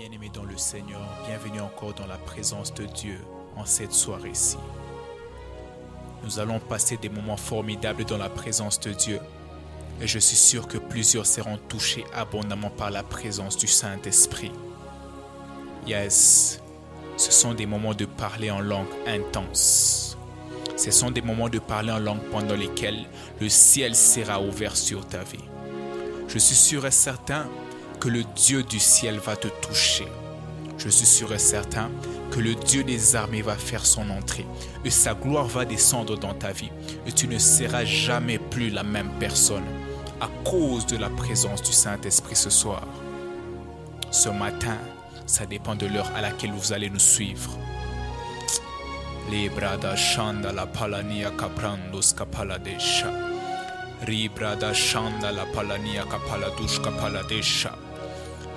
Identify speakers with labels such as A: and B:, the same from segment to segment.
A: Bien-aimés dans le Seigneur, bienvenue encore dans la présence de Dieu en cette soirée-ci. Nous allons passer des moments formidables dans la présence de Dieu et je suis sûr que plusieurs seront touchés abondamment par la présence du Saint-Esprit. Yes, ce sont des moments de parler en langue intense. Ce sont des moments de parler en langue pendant lesquels le ciel sera ouvert sur ta vie. Je suis sûr et certain que le Dieu du ciel va te toucher. Je suis sûr et certain que le Dieu des armées va faire son entrée et sa gloire va descendre dans ta vie et tu ne seras jamais plus la même personne à cause de la présence du Saint-Esprit ce soir. Ce matin, ça dépend de l'heure à laquelle vous allez nous suivre.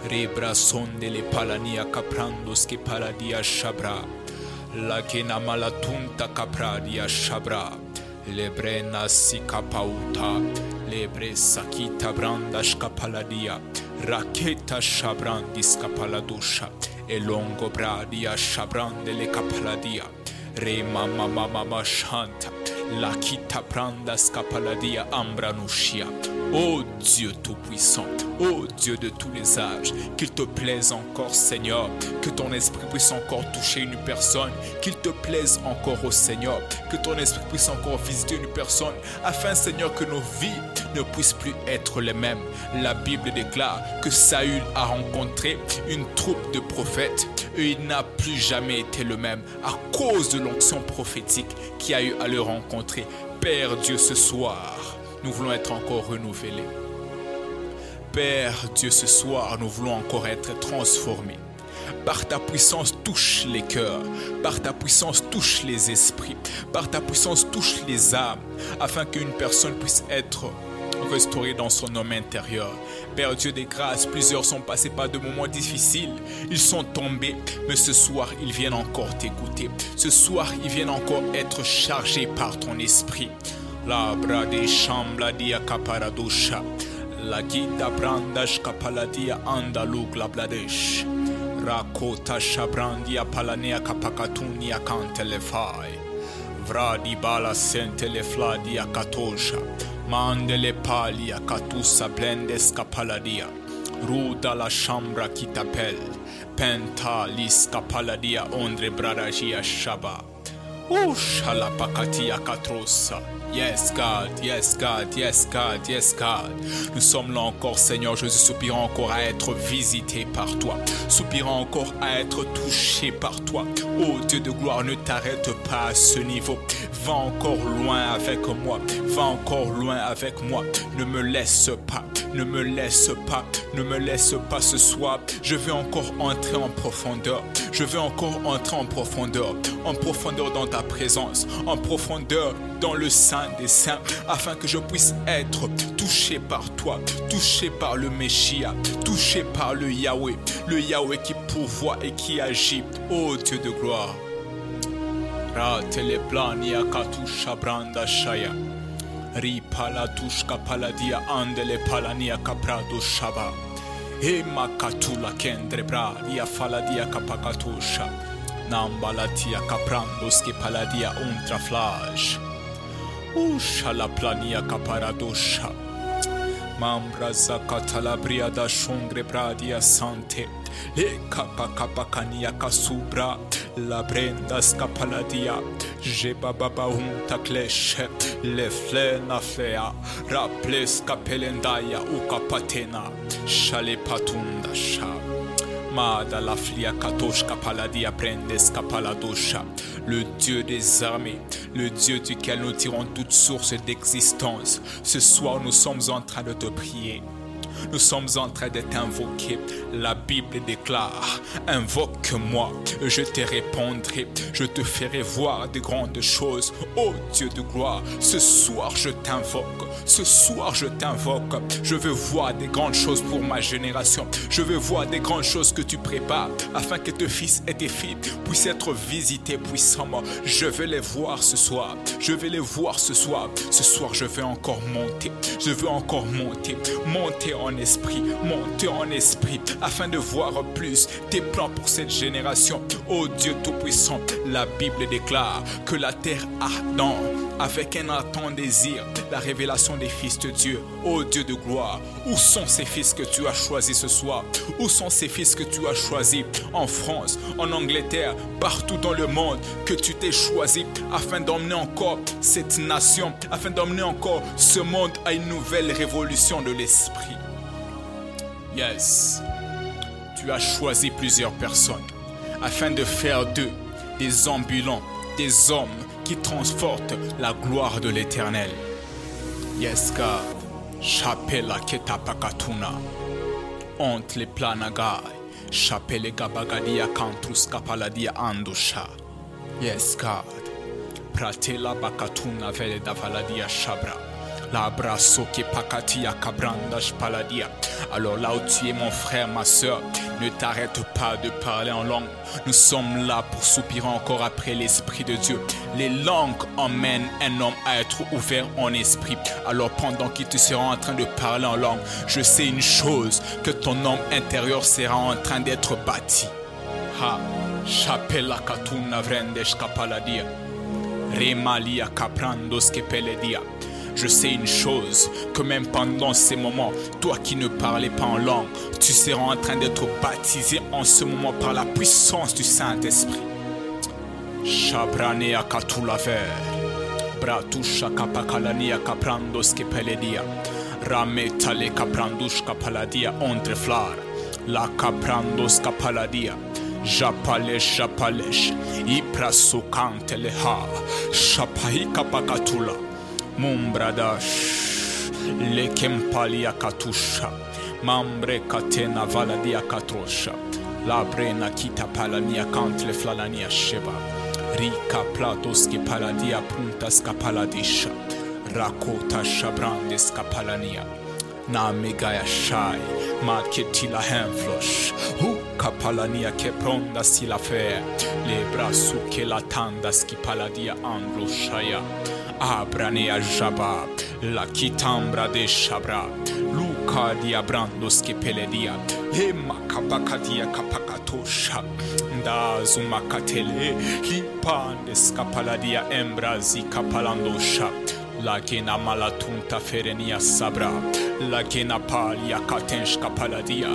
A: Rebra sonde le palania caprandos que paradia shabra. La que namatunta capradia shabra. Lebrena si capauta. Lebre sakita brandash capaladia. Raketa shabrandis capaladusha. Elongo bradia shabrande le capaladia. Re mama mama shanta. La kita capaladia ambranushia. Ô Dieu Tout-Puissant, ô Dieu de tous les âges, qu'il te plaise encore Seigneur, que ton esprit puisse encore toucher une personne, qu'il te plaise encore au Seigneur, que ton esprit puisse encore visiter une personne, afin Seigneur que nos vies ne puissent plus être les mêmes. La Bible déclare que Saül a rencontré une troupe de prophètes et il n'a plus jamais été le même à cause de l'onction prophétique qui a eu à le rencontrer. Père Dieu ce soir, nous voulons être encore renouvelés. Père Dieu, ce soir, nous voulons encore être transformés. Par ta puissance, touche les cœurs. Par ta puissance, touche les esprits. Par ta puissance, touche les âmes. Afin qu'une personne puisse être restaurée dans son homme intérieur. Père Dieu des grâces, plusieurs sont passés par de moments difficiles. Ils sont tombés, mais ce soir, ils viennent encore t'écouter. Ce soir, ils viennent encore être chargés par ton esprit. La brade shambla dia kaparadusha. La gita brandash kapaladia andaluk la bladesh. Rakota shabrandia palanea kapakatunia kantelefai. Vradi bala sentele fladia katosha. Mandele palia katusa blendeska paladia. Ruda la shambra kitapel. Penta liska paladia ondre bradagia shaba. Yes, God, yes, God, yes, God, yes, God. Nous sommes là encore, Seigneur Jésus, soupirant encore à être visité par toi, soupirant encore à être touché par toi. Oh Dieu de gloire, ne t'arrête pas à ce niveau. Va encore loin avec moi, va encore loin avec moi. Ne me laisse pas, ne me laisse pas, ne me laisse pas ce soir. Je veux encore entrer en profondeur. Je veux encore entrer en profondeur, en profondeur dans ta présence, en profondeur dans le sein des saints, afin que je puisse être touché par toi, touché par le Messia, touché par le Yahweh, le Yahweh qui pourvoit et qui agit. Ô Dieu de gloire. Shaya. Ripalatushka paladiya andele palania capradu shaba. ema katula kendre bradia faladia capakatusha. Nambalatia capranduski paladia untraflage. Usha la plania caparadusha. Mambraza catalabria da shungre bradia sante. Le capacapacania casubra. La brenda scapaladia. Jeba baba unta kleshe. Le flena flea. Raples capelendaya ukapatena. Shale patunda sha. Mada la flia katoshka paladia prendes kapaladosha. Le Dieu des armées, le Dieu duquel nous tirons toute source d'existence. Ce soir, nous sommes en train de te prier. Nous sommes en train de t'invoquer. La Bible déclare, invoque-moi, je te répondrai, je te ferai voir de grandes choses. Ô Dieu de gloire, ce soir je t'invoque, ce soir je t'invoque. Je veux voir des grandes choses pour ma génération. Je veux voir des grandes choses que tu prépares afin que tes fils et tes filles puissent être visités puissamment. Je veux les voir ce soir. Je veux les voir ce soir. Ce soir, je veux encore monter. Je veux encore monter. Monter en esprit, monter en esprit, afin de voir plus tes plans pour cette génération. Ô Dieu Tout-Puissant, la Bible déclare que la terre ardent avec un ardent désir la révélation des fils de Dieu. Ô Dieu de gloire, où sont ces fils que tu as choisis ce soir? Où sont ces fils que tu as choisis en France, en Angleterre, partout dans le monde que tu t'es choisi afin d'emmener encore cette nation, afin d'emmener encore ce monde à une nouvelle révolution de l'esprit? Yes, tu as choisi plusieurs personnes afin de faire d'eux des ambulants, des hommes qui transportent la gloire de l'éternel. Yes, God. Chapela ketapakatuna. Ont le planagai. Chapele gabagadia cantrus kapaladia andusha. Yes, God. Pratela bakatuna vele davaladia shabra. La. Alors là où tu es mon frère, ma soeur, ne t'arrête pas de parler en langue. Nous sommes là pour soupirer encore après l'Esprit de Dieu. Les langues emmènent un homme à être ouvert en esprit. Alors pendant qu'il te sera en train de parler en langue, je sais une chose, que ton homme intérieur sera en train d'être bâti. Ha, chapela katuna vrendesh kapaladia. Remalia kaprandos kepeledia. Je sais une chose, que même pendant ces moments, toi qui ne parlais pas en langue, tu seras en train d'être baptisé en ce moment par la puissance du Saint-Esprit. Rametale kaprandush kapaladia entre la kaprandos kapaladia. Japalesh, japalesh, iprasukante leha, shapai kapakatula. Mumbradash, Lekempalia Katusha, Mambre Katena Valadia Katrosha, Labrena Kita Palania Kantle Flalania Sheba, Rika Platoski Paladia Puntas Kapaladisha, Rakota Shabrandes Kapalania. Na megaya shai, ma ketila henflosh, hu kapalania ke pronda sila fe, le brasu ke la tandas ki paladia anglo shaya. Abranea Jaba, la Kitambra de Shabra, Luca diabrandos que peledia, Hema kapakadia kapakatosha, Dazumakatele, Hipandes kapaladia embrazi la kena malatunta ferenia sabra, la kena palia katensh kapaladia.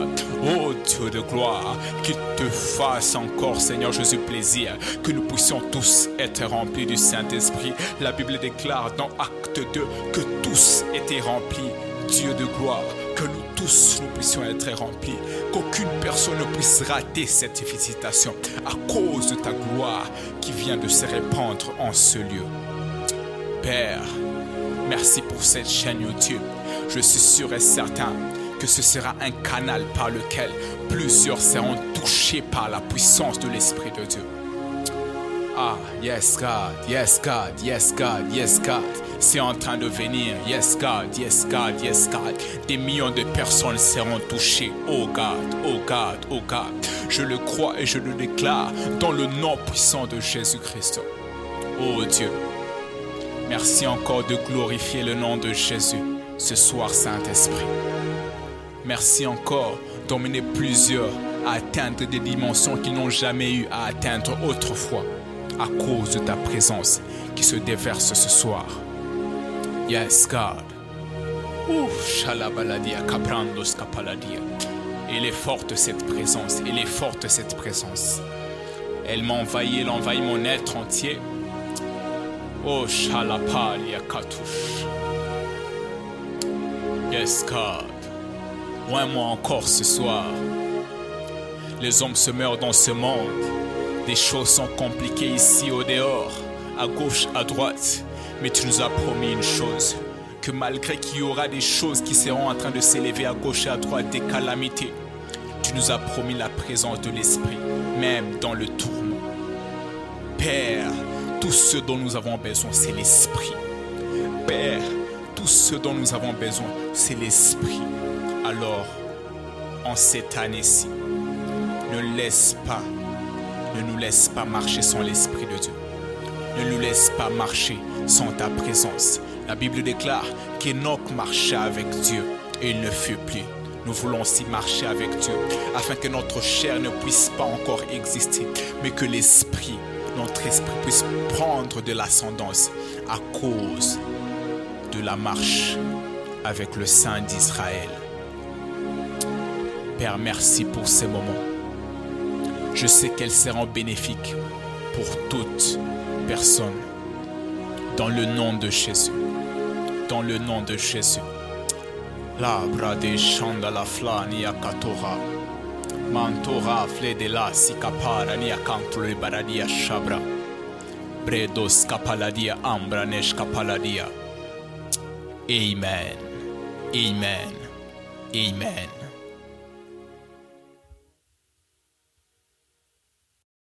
A: Oh Dieu de gloire, qu'il te fasse encore, Seigneur Jésus, plaisir, que nous puissions tous être remplis du Saint-Esprit. La Bible déclare dans Acte 2 que tous étaient remplis, Dieu de gloire, que nous tous nous puissions être remplis, qu'aucune personne ne puisse rater cette visitation à cause de ta gloire qui vient de se répandre en ce lieu. Père, merci pour cette chaîne YouTube. Je suis sûr et certain que ce sera un canal par lequel plusieurs seront touchés par la puissance de l'Esprit de Dieu. Ah, yes God, yes God, yes God, yes God. C'est en train de venir. Yes God, yes God, yes God. Des millions de personnes seront touchées. Oh God, oh God, oh God. Je le crois et je le déclare dans le nom puissant de Jésus-Christ. Oh Dieu, merci encore de glorifier le nom de Jésus ce soir, Saint-Esprit. Merci encore d'emmener plusieurs à atteindre des dimensions qu'ils n'ont jamais eu à atteindre autrefois à cause de ta présence qui se déverse ce soir. Yes, God. Elle est forte cette présence, elle est forte cette présence. Elle m'envahit, elle envahit mon être entier. Oh, shalapalia katouche. Yes, God. Loin moi encore ce soir. Les hommes se meurent dans ce monde. Des choses sont compliquées ici au dehors, à gauche, à droite. Mais tu nous as promis une chose, que malgré qu'il y aura des choses qui seront en train de s'élever à gauche et à droite, des calamités, tu nous as promis la présence de l'Esprit, même dans le tourment. Père, tout ce dont nous avons besoin, c'est l'Esprit. Père, tout ce dont nous avons besoin, c'est l'Esprit. Alors, en cette année-ci, ne laisse pas, ne nous laisse pas marcher sans l'Esprit de Dieu. Ne nous laisse pas marcher sans ta présence. La Bible déclare qu'Enoch marcha avec Dieu et il ne fut plus. Nous voulons aussi marcher avec Dieu afin que notre chair ne puisse pas encore exister, mais que l'esprit, notre esprit puisse prendre de l'ascendance à cause de la marche avec le Saint d'Israël. Père, merci pour ces moments. Je sais qu'elles seront bénéfiques pour toute personne. Dans le nom de Jésus. Dans le nom de Jésus. La brade chanda la flania katora. Mantora fle de la sikapara nia kantre baradia shabra. Bredos kapaladia ambra nesh kapaladia. Amen. Amen. Amen.